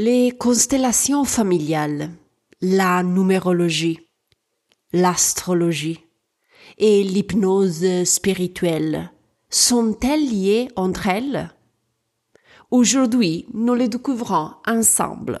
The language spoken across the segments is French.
Les constellations familiales, la numérologie, l'astrologie et l'hypnose spirituelle sont-elles liées entre elles? Aujourd'hui, nous les découvrons ensemble.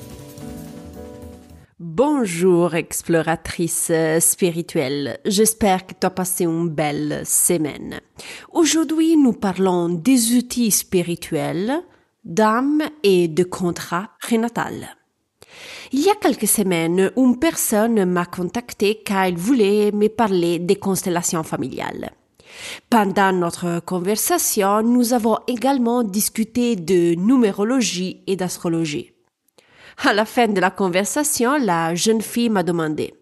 Bonjour exploratrice spirituelle, j'espère que tu as passé une belle semaine. Aujourd'hui nous parlons des outils spirituels, d'âme et de contrat prénatal. Il y a quelques semaines, une personne m'a contacté car elle voulait me parler des constellations familiales. Pendant notre conversation, nous avons également discuté de numérologie et d'astrologie. À la fin de la conversation, la jeune fille m'a demandé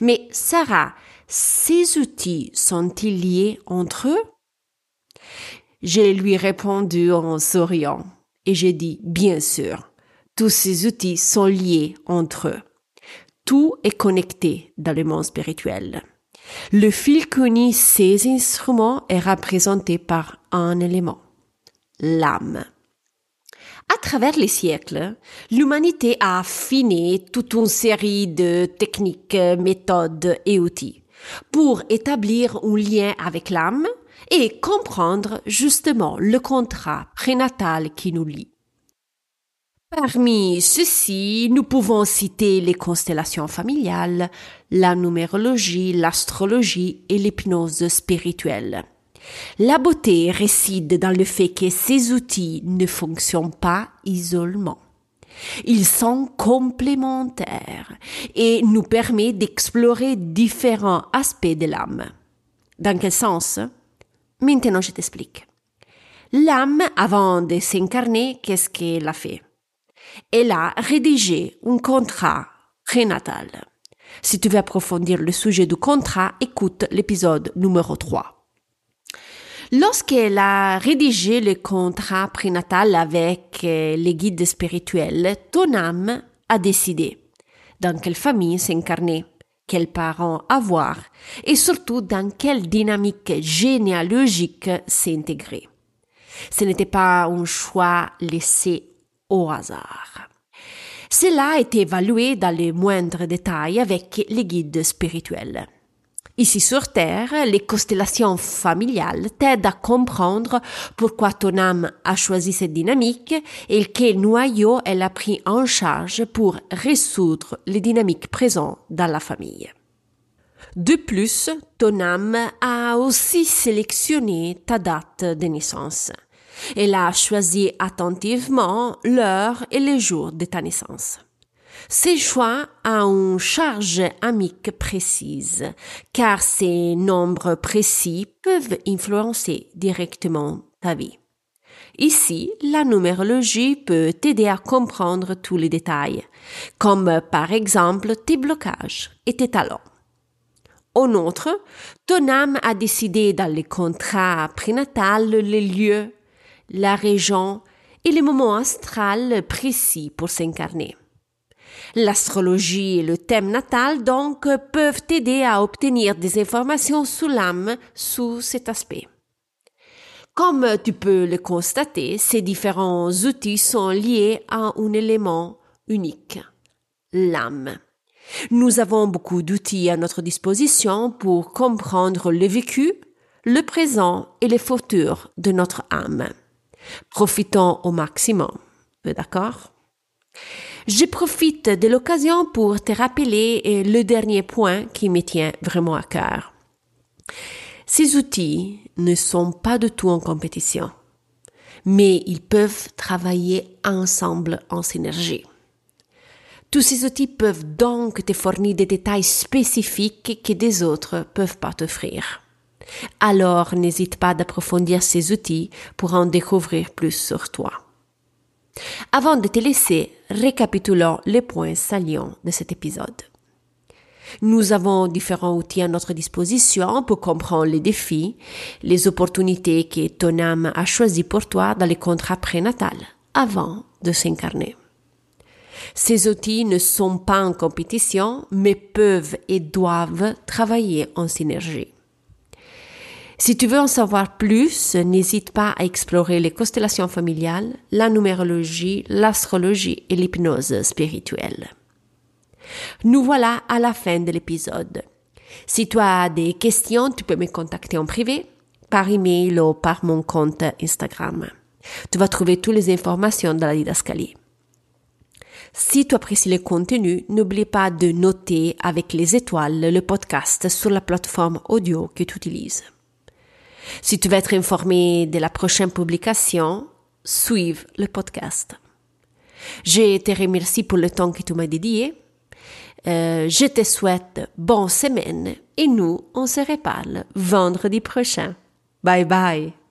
Mais Sarah, ces outils sont-ils liés entre eux? J'ai lui répondu en souriant et j'ai dit Bien sûr, tous ces outils sont liés entre eux. Tout est connecté dans le monde spirituel. Le fil qui unit ces instruments est représenté par un élément, l'âme. À travers les siècles, l'humanité a affiné toute une série de techniques, méthodes et outils pour établir un lien avec l'âme et comprendre justement le contrat prénatal qui nous lie. Parmi ceux-ci, nous pouvons citer les constellations familiales, la numérologie, l'astrologie et l'hypnose spirituelle. La beauté réside dans le fait que ces outils ne fonctionnent pas isolement. Ils sont complémentaires et nous permettent d'explorer différents aspects de l'âme. Dans quel sens? Maintenant, je t'explique. L'âme, avant de s'incarner, qu'est-ce qu'elle a fait? Elle a rédigé un contrat prénatal. Si tu veux approfondir le sujet du contrat, écoute l'épisode numéro 3. Lorsqu'elle a rédigé le contrat prénatal avec euh, les guides spirituels, ton âme a décidé dans quelle famille s'incarner, quels parents avoir et surtout dans quelle dynamique généalogique s'intégrer. Ce n'était pas un choix laissé au hasard. Cela a été évalué dans les moindres détails avec les guides spirituels. Ici sur Terre, les constellations familiales t'aident à comprendre pourquoi ton âme a choisi cette dynamique et quel noyau elle a pris en charge pour résoudre les dynamiques présentes dans la famille. De plus, ton âme a aussi sélectionné ta date de naissance. Elle a choisi attentivement l'heure et le jour de ta naissance. Ces choix ont une charge amique précise, car ces nombres précis peuvent influencer directement ta vie. Ici, la numérologie peut t'aider à comprendre tous les détails, comme par exemple tes blocages et tes talents. En outre, ton âme a décidé dans le contrat prénatal les lieux, la région et les moments astral précis pour s'incarner. L'astrologie et le thème natal, donc, peuvent t'aider à obtenir des informations sur l'âme sous cet aspect. Comme tu peux le constater, ces différents outils sont liés à un élément unique, l'âme. Nous avons beaucoup d'outils à notre disposition pour comprendre le vécu, le présent et les futurs de notre âme. Profitons au maximum. D'accord? Je profite de l'occasion pour te rappeler euh, le dernier point qui me tient vraiment à cœur. Ces outils ne sont pas du tout en compétition, mais ils peuvent travailler ensemble en synergie. Tous ces outils peuvent donc te fournir des détails spécifiques que des autres peuvent pas t'offrir. Alors n'hésite pas d'approfondir ces outils pour en découvrir plus sur toi. Avant de te laisser, récapitulons les points salients de cet épisode. Nous avons différents outils à notre disposition pour comprendre les défis, les opportunités que ton âme a choisies pour toi dans les contrats prénatal avant de s'incarner. Ces outils ne sont pas en compétition, mais peuvent et doivent travailler en synergie. Si tu veux en savoir plus, n'hésite pas à explorer les constellations familiales, la numérologie, l'astrologie et l'hypnose spirituelle. Nous voilà à la fin de l'épisode. Si tu as des questions, tu peux me contacter en privé, par email ou par mon compte Instagram. Tu vas trouver toutes les informations dans la didascalie. Si tu apprécies le contenu, n'oublie pas de noter avec les étoiles le podcast sur la plateforme audio que tu utilises. Si tu veux être informé de la prochaine publication, suive le podcast. Je te remercie pour le temps que tu m'as dédié. Euh, je te souhaite bonne semaine et nous, on se reparle vendredi prochain. Bye bye.